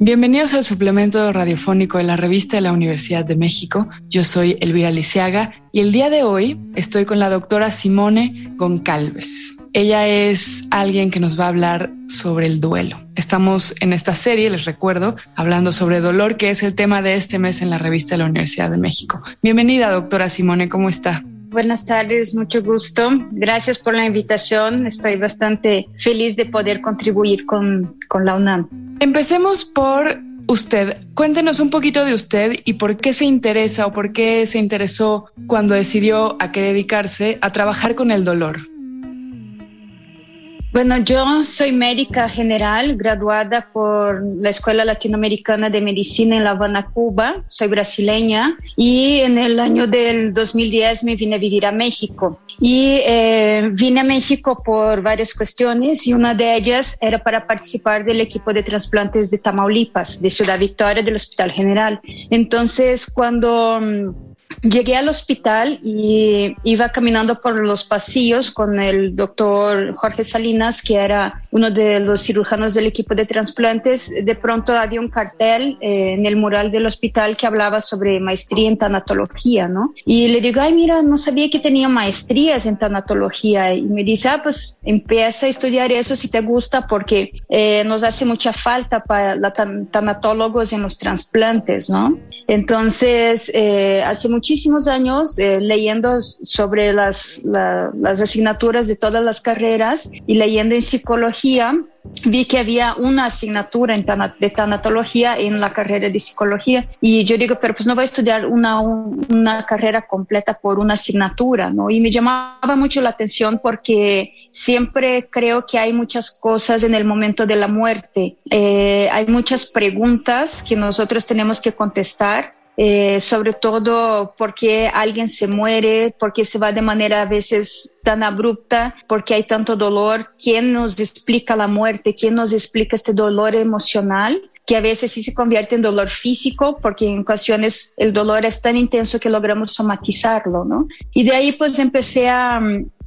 Bienvenidos al suplemento radiofónico de la revista de la Universidad de México. Yo soy Elvira Lisiaga y el día de hoy estoy con la doctora Simone Goncalves. Ella es alguien que nos va a hablar sobre el duelo. Estamos en esta serie, les recuerdo, hablando sobre dolor, que es el tema de este mes en la revista de la Universidad de México. Bienvenida, doctora Simone, ¿cómo está? Buenas tardes, mucho gusto. Gracias por la invitación. Estoy bastante feliz de poder contribuir con, con la UNAM. Empecemos por usted. Cuéntenos un poquito de usted y por qué se interesa o por qué se interesó cuando decidió a qué dedicarse a trabajar con el dolor. Bueno, yo soy médica general, graduada por la Escuela Latinoamericana de Medicina en La Habana, Cuba. Soy brasileña y en el año del 2010 me vine a vivir a México. Y eh, vine a México por varias cuestiones y una de ellas era para participar del equipo de trasplantes de Tamaulipas, de Ciudad Victoria, del Hospital General. Entonces, cuando mm, Llegué al hospital y iba caminando por los pasillos con el doctor Jorge Salinas, que era uno de los cirujanos del equipo de trasplantes. De pronto había un cartel eh, en el mural del hospital que hablaba sobre maestría en tanatología, ¿no? Y le digo, ay, mira, no sabía que tenía maestrías en tanatología. Y me dice, ah, pues empieza a estudiar eso si te gusta, porque eh, nos hace mucha falta para los tanatólogos en los trasplantes, ¿no? Entonces, eh, hace muchísimos años eh, leyendo sobre las, las asignaturas de todas las carreras y leyendo en psicología, vi que había una asignatura de tanatología en la carrera de psicología y yo digo, pero pues no voy a estudiar una, una carrera completa por una asignatura, ¿no? Y me llamaba mucho la atención porque siempre creo que hay muchas cosas en el momento de la muerte, eh, hay muchas preguntas que nosotros tenemos que contestar eh, sobre todo porque alguien se muere, porque se va de manera a veces tan abrupta, porque hay tanto dolor. ¿Quién nos explica la muerte? ¿Quién nos explica este dolor emocional? Que a veces sí se convierte en dolor físico, porque en ocasiones el dolor es tan intenso que logramos somatizarlo, ¿no? Y de ahí pues empecé a,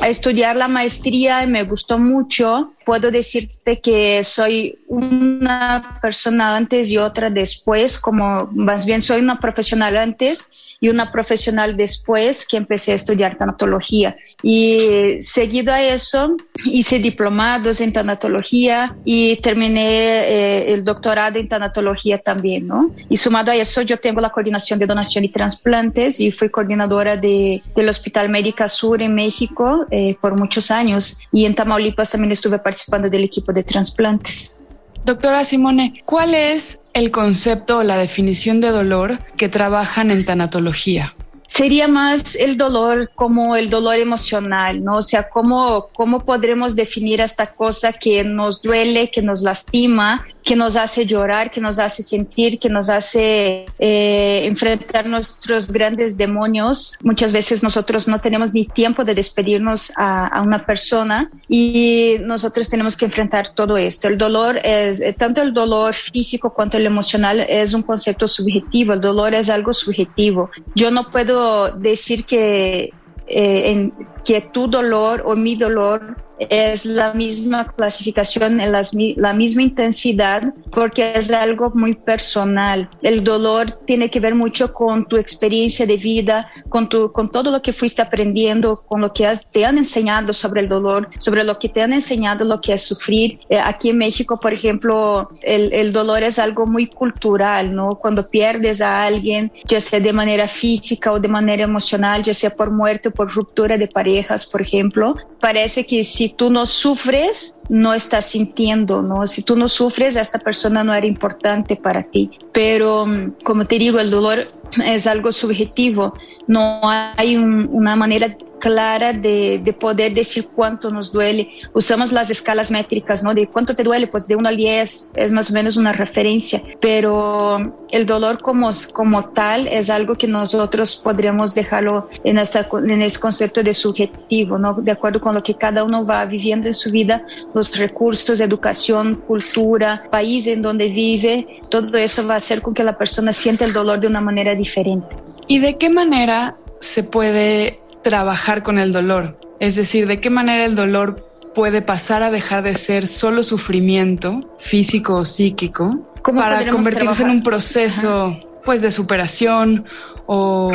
a estudiar la maestría y me gustó mucho. Puedo decirte que soy una persona antes y otra después, como más bien soy una profesional antes y una profesional después que empecé a estudiar tanatología. Y seguido a eso, hice diplomados en tanatología y terminé eh, el doctorado en tanatología también, ¿no? Y sumado a eso, yo tengo la coordinación de donación y trasplantes y fui coordinadora de, del Hospital Médica Sur en México eh, por muchos años y en Tamaulipas también estuve participando del equipo de trasplantes. Doctora Simone, ¿cuál es el concepto o la definición de dolor que trabajan en tanatología? Sería más el dolor como el dolor emocional, ¿no? O sea, cómo, cómo podremos definir esta cosa que nos duele, que nos lastima, que nos hace llorar, que nos hace sentir, que nos hace eh, enfrentar nuestros grandes demonios. Muchas veces nosotros no tenemos ni tiempo de despedirnos a, una persona y nosotros tenemos que enfrentar todo esto. El dolor es, eh, tanto el dolor físico cuanto el emocional es un concepto subjetivo, el dolor es algo subjetivo. Yo no puedo decir que, eh, en, que tu dolor o mi dolor es la misma clasificación, la misma intensidad, porque es algo muy personal. El dolor tiene que ver mucho con tu experiencia de vida, con, tu, con todo lo que fuiste aprendiendo, con lo que te han enseñado sobre el dolor, sobre lo que te han enseñado lo que es sufrir. Eh, aquí en México, por ejemplo, el, el dolor es algo muy cultural, ¿no? Cuando pierdes a alguien, ya sea de manera física o de manera emocional, ya sea por muerte o por ruptura de parejas, por ejemplo, parece que si tú no sufres, no estás sintiendo, ¿no? Si tú no sufres, esta persona no era importante para ti. Pero, mm, como te digo, el dolor es algo subjetivo, no hay una manera clara de, de, poder decir cuánto nos duele. Usamos las escalas métricas, ¿no? De cuánto te duele, pues de 1 al 10 es más o menos una referencia, pero el dolor como, como tal es algo que nosotros podríamos dejarlo en, esta, en ese concepto de subjetivo, ¿no? De acuerdo con lo que cada uno va viviendo en su vida, los recursos, educación, cultura, país en donde vive, todo eso va a hacer con que la persona sienta el dolor de una manera diferente. ¿Y de qué manera se puede trabajar con el dolor? Es decir, ¿de qué manera el dolor puede pasar a dejar de ser solo sufrimiento físico o psíquico para convertirse en un proceso pues de superación o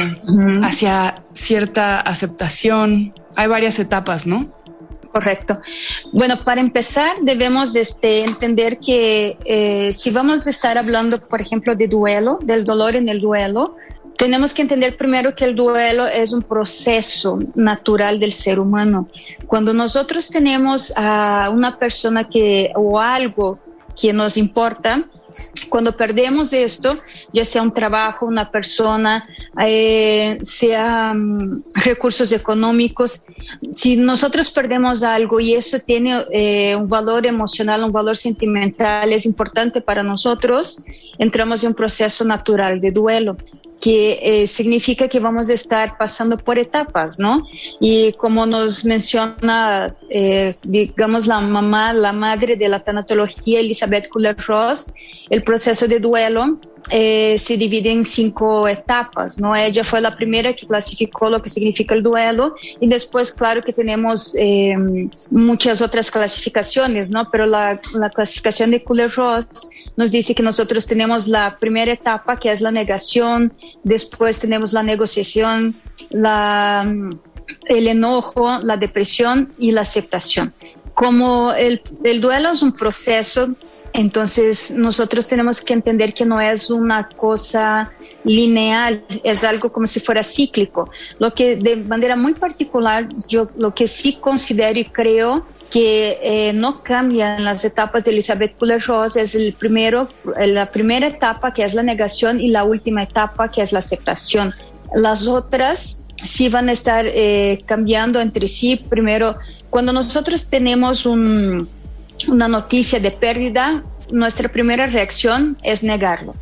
hacia cierta aceptación? Hay varias etapas, ¿no? Correcto. Bueno, para empezar debemos este, entender que eh, si vamos a estar hablando, por ejemplo, de duelo, del dolor en el duelo, tenemos que entender primero que el duelo es un proceso natural del ser humano. Cuando nosotros tenemos a una persona que o algo que nos importa, cuando perdemos esto, ya sea un trabajo, una persona, eh, sea um, recursos económicos, si nosotros perdemos algo y eso tiene eh, un valor emocional, un valor sentimental, es importante para nosotros, entramos en un proceso natural de duelo que eh, significa que vamos a estar pasando por etapas, ¿no? Y como nos menciona, eh, digamos, la mamá, la madre de la tanatología, Elizabeth Kubler-Ross, el proceso de duelo eh, se divide en cinco etapas, ¿no? Ella fue la primera que clasificó lo que significa el duelo y después, claro que tenemos eh, muchas otras clasificaciones, ¿no? Pero la, la clasificación de Kubler-Ross nos dice que nosotros tenemos la primera etapa, que es la negación, después tenemos la negociación, la, el enojo, la depresión y la aceptación. Como el, el duelo es un proceso entonces, nosotros tenemos que entender que no es una cosa lineal, es algo como si fuera cíclico. Lo que de manera muy particular, yo lo que sí considero y creo que eh, no cambia en las etapas de Elizabeth Kubler-Ross es el primero, la primera etapa que es la negación y la última etapa que es la aceptación. Las otras sí van a estar eh, cambiando entre sí. Primero, cuando nosotros tenemos un una noticia de pérdida, nuestra primera reacción es negarlo.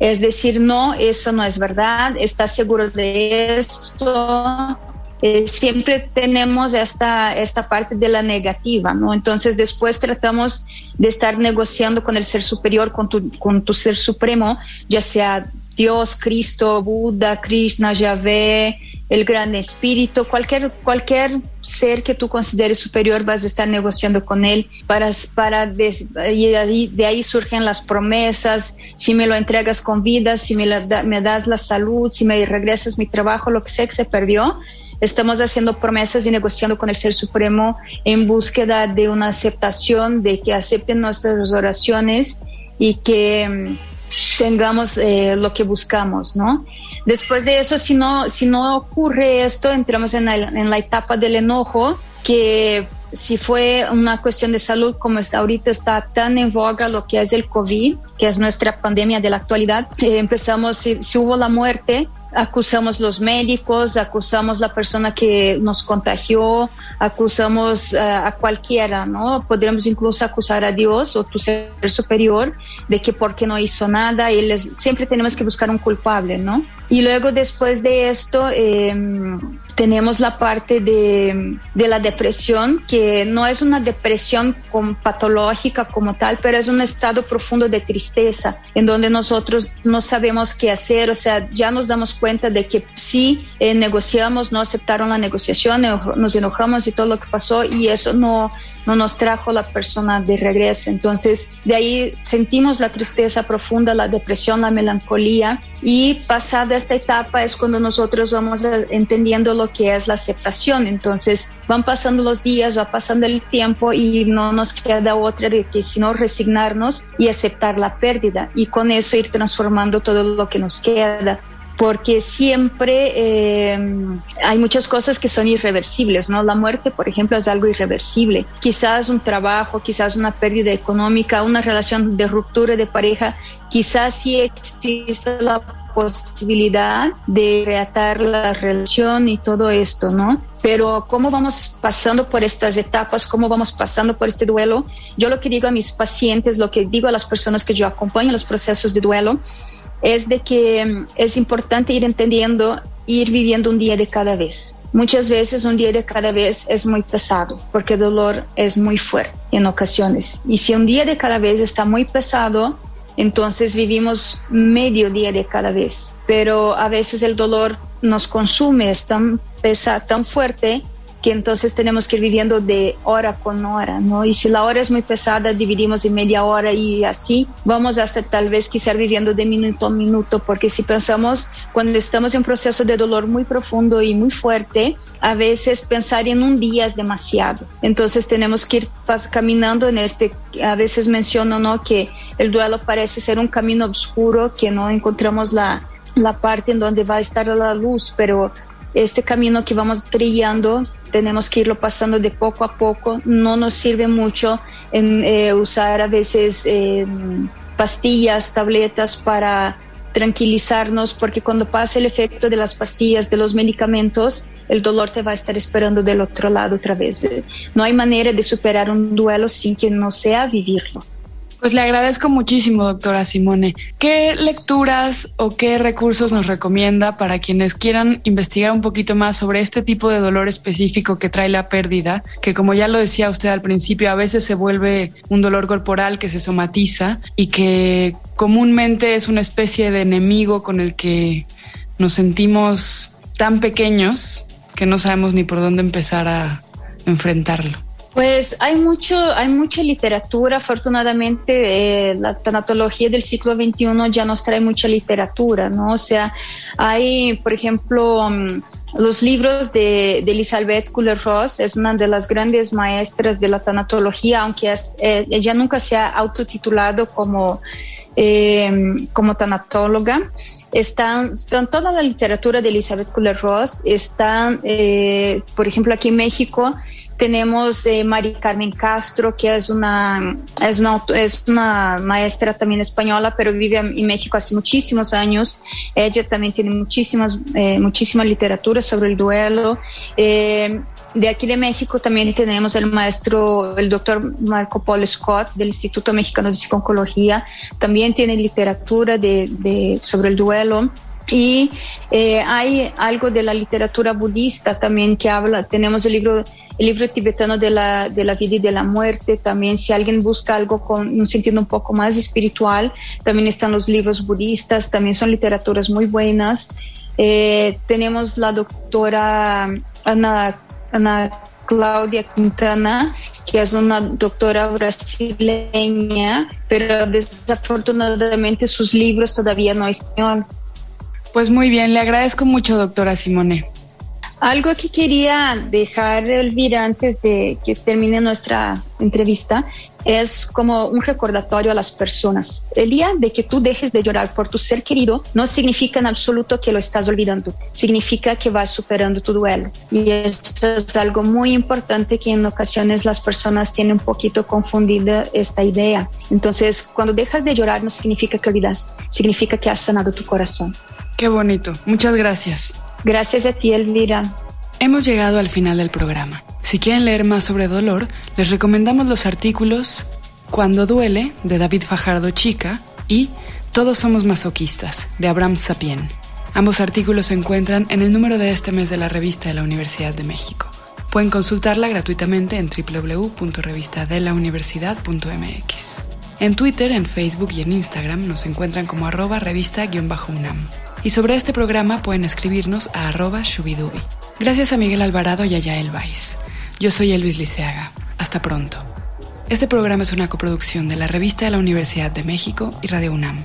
Es decir, no, eso no es verdad, estás seguro de eso. Eh, siempre tenemos esta, esta parte de la negativa, ¿no? Entonces después tratamos de estar negociando con el ser superior, con tu, con tu ser supremo, ya sea Dios, Cristo, Buda, Krishna, Yahvé, el gran espíritu, cualquier, cualquier ser que tú consideres superior, vas a estar negociando con él para, para y de ahí, de ahí surgen las promesas, si me lo entregas con vida, si me, me das la salud, si me regresas mi trabajo, lo que sea que se perdió, estamos haciendo promesas y negociando con el Ser Supremo en búsqueda de una aceptación, de que acepten nuestras oraciones y que mm, tengamos eh, lo que buscamos, ¿no? Después de eso, si no, si no ocurre esto, entramos en, la etapa del enojo, que si fue una cuestión de salud, como está ahorita está tan en boga lo que es el COVID, que es nuestra pandemia de la actualidad, eh, empezamos, si, hubo la muerte, acusamos los médicos, acusamos la persona que nos contagió, acusamos a cualquiera, ¿no? Podríamos incluso acusar a Dios o tu ser superior de que porque no hizo nada, y les, siempre tenemos que buscar un culpable, ¿no? Y luego después de esto eh, tenemos la parte de, de, la depresión, que no es una depresión patológica como tal, pero es un estado profundo de tristeza, en donde nosotros no sabemos qué hacer, o sea, ya nos damos cuenta de que sí eh, negociamos, no aceptaron la negociación, nos enojamos y todo lo que pasó, y eso no, no nos trajo la persona de regreso. Entonces, de ahí sentimos la tristeza profunda, la depresión, la melancolía, y pasada esta etapa es cuando nosotros vamos entendiendo lo que es la aceptación. Entonces, van pasando los días, va pasando el tiempo y no nos queda otra de que sino resignarnos y aceptar la pérdida y con eso ir transformando todo lo que nos queda porque siempre eh, hay muchas cosas que son irreversibles, ¿no? La muerte, por ejemplo, es algo irreversible. Quizás un trabajo, quizás una pérdida económica, una relación de ruptura de pareja, quizás sí existe la posibilidad de reatar la relación y todo esto, ¿no? Pero cómo vamos pasando por estas etapas, cómo vamos pasando por este duelo, yo lo que digo a mis pacientes, lo que digo a las personas que yo acompaño en los procesos de duelo, es de que mm, es importante ir entendiendo, ir viviendo un día de cada vez. Muchas veces un día de cada vez es muy pesado porque el dolor es muy fuerte en ocasiones. Y si un día de cada vez está muy pesado, entonces vivimos medio día de cada vez. Pero a veces el dolor nos consume, es tan, pesa, tan fuerte que entonces tenemos que ir viviendo de hora con hora, ¿no? Y si la hora es muy pesada, dividimos en media hora y así vamos hasta tal vez quizás viviendo de minuto a minuto, porque si pensamos cuando estamos en un proceso de dolor muy profundo y muy fuerte, a veces pensar en un día es demasiado. Entonces tenemos que ir caminando en este, a veces menciono, ¿no? Que el duelo parece ser un camino oscuro, que no encontramos la, la parte en donde va a estar la luz, pero este camino que vamos trillando tenemos que irlo pasando de poco a poco. No nos sirve mucho en, eh, usar a veces eh, pastillas, tabletas para tranquilizarnos, porque cuando pasa el efecto de las pastillas, de los medicamentos, el dolor te va a estar esperando del otro lado otra vez. No hay manera de superar un duelo sin que no sea vivirlo. Pues le agradezco muchísimo, doctora Simone. ¿Qué lecturas o qué recursos nos recomienda para quienes quieran investigar un poquito más sobre este tipo de dolor específico que trae la pérdida? Que como ya lo decía usted al principio, a veces se vuelve un dolor corporal que se somatiza y que comúnmente es una especie de enemigo con el que nos sentimos tan pequeños que no sabemos ni por dónde empezar a enfrentarlo. Pues hay mucho, hay mucha literatura. Afortunadamente, eh, la tanatología del siglo XXI ya nos trae mucha literatura, ¿no? O sea, hay, por ejemplo, mm, los libros de, Elizabeth Kubler-Ross, es una de las grandes maestras de la tanatología, aunque eh, ella nunca se ha autotitulado como eh, como tanatóloga. Están, están, toda la literatura de Elizabeth Kubler-Ross, está, por ejemplo, aquí en México, tenemos eh, Mari Carmen Castro, que es una, es, una, es una maestra también española, pero vive en México hace muchísimos años. Ella también tiene muchísimas, eh, muchísima literatura sobre el duelo. Eh, de aquí de México también tenemos el maestro, el doctor Marco Paul Scott del Instituto Mexicano de Psicología. También tiene literatura de, de sobre el duelo. Y eh, hay algo de la literatura budista también que habla, tenemos el libro el libro tibetano de la, de la vida y de la muerte. También si alguien busca algo con un sentido un poco más espiritual, también están los libros budistas, también son literaturas muy buenas. Eh, tenemos la doctora Ana, Ana Claudia Quintana, que es una doctora brasileña, pero desafortunadamente sus libros todavía no están. Pues muy bien, le agradezco mucho, doctora Simone. Algo que quería dejar, Elvira, antes de que termine nuestra entrevista, es como un recordatorio a las personas. El día de que tú dejes de llorar por tu ser querido no significa en absoluto que lo estás olvidando, significa que vas superando tu duelo. Y eso es algo muy importante que en ocasiones las personas tienen un poquito confundida esta idea. Entonces, cuando dejas de llorar no significa que olvidas, significa que has sanado tu corazón. Qué bonito. Muchas gracias. Gracias a ti, Elvira. Hemos llegado al final del programa. Si quieren leer más sobre dolor, les recomendamos los artículos Cuando duele, de David Fajardo Chica, y Todos somos masoquistas, de Abraham Sapien. Ambos artículos se encuentran en el número de este mes de la revista de la Universidad de México. Pueden consultarla gratuitamente en www.revistadelauniversidad.mx. En Twitter, en Facebook y en Instagram nos encuentran como arroba revista-unam. Y sobre este programa pueden escribirnos a arroba shubidubi. Gracias a Miguel Alvarado y a Yael Weiss. Yo soy Elvis Liceaga. Hasta pronto. Este programa es una coproducción de la Revista de la Universidad de México y Radio UNAM.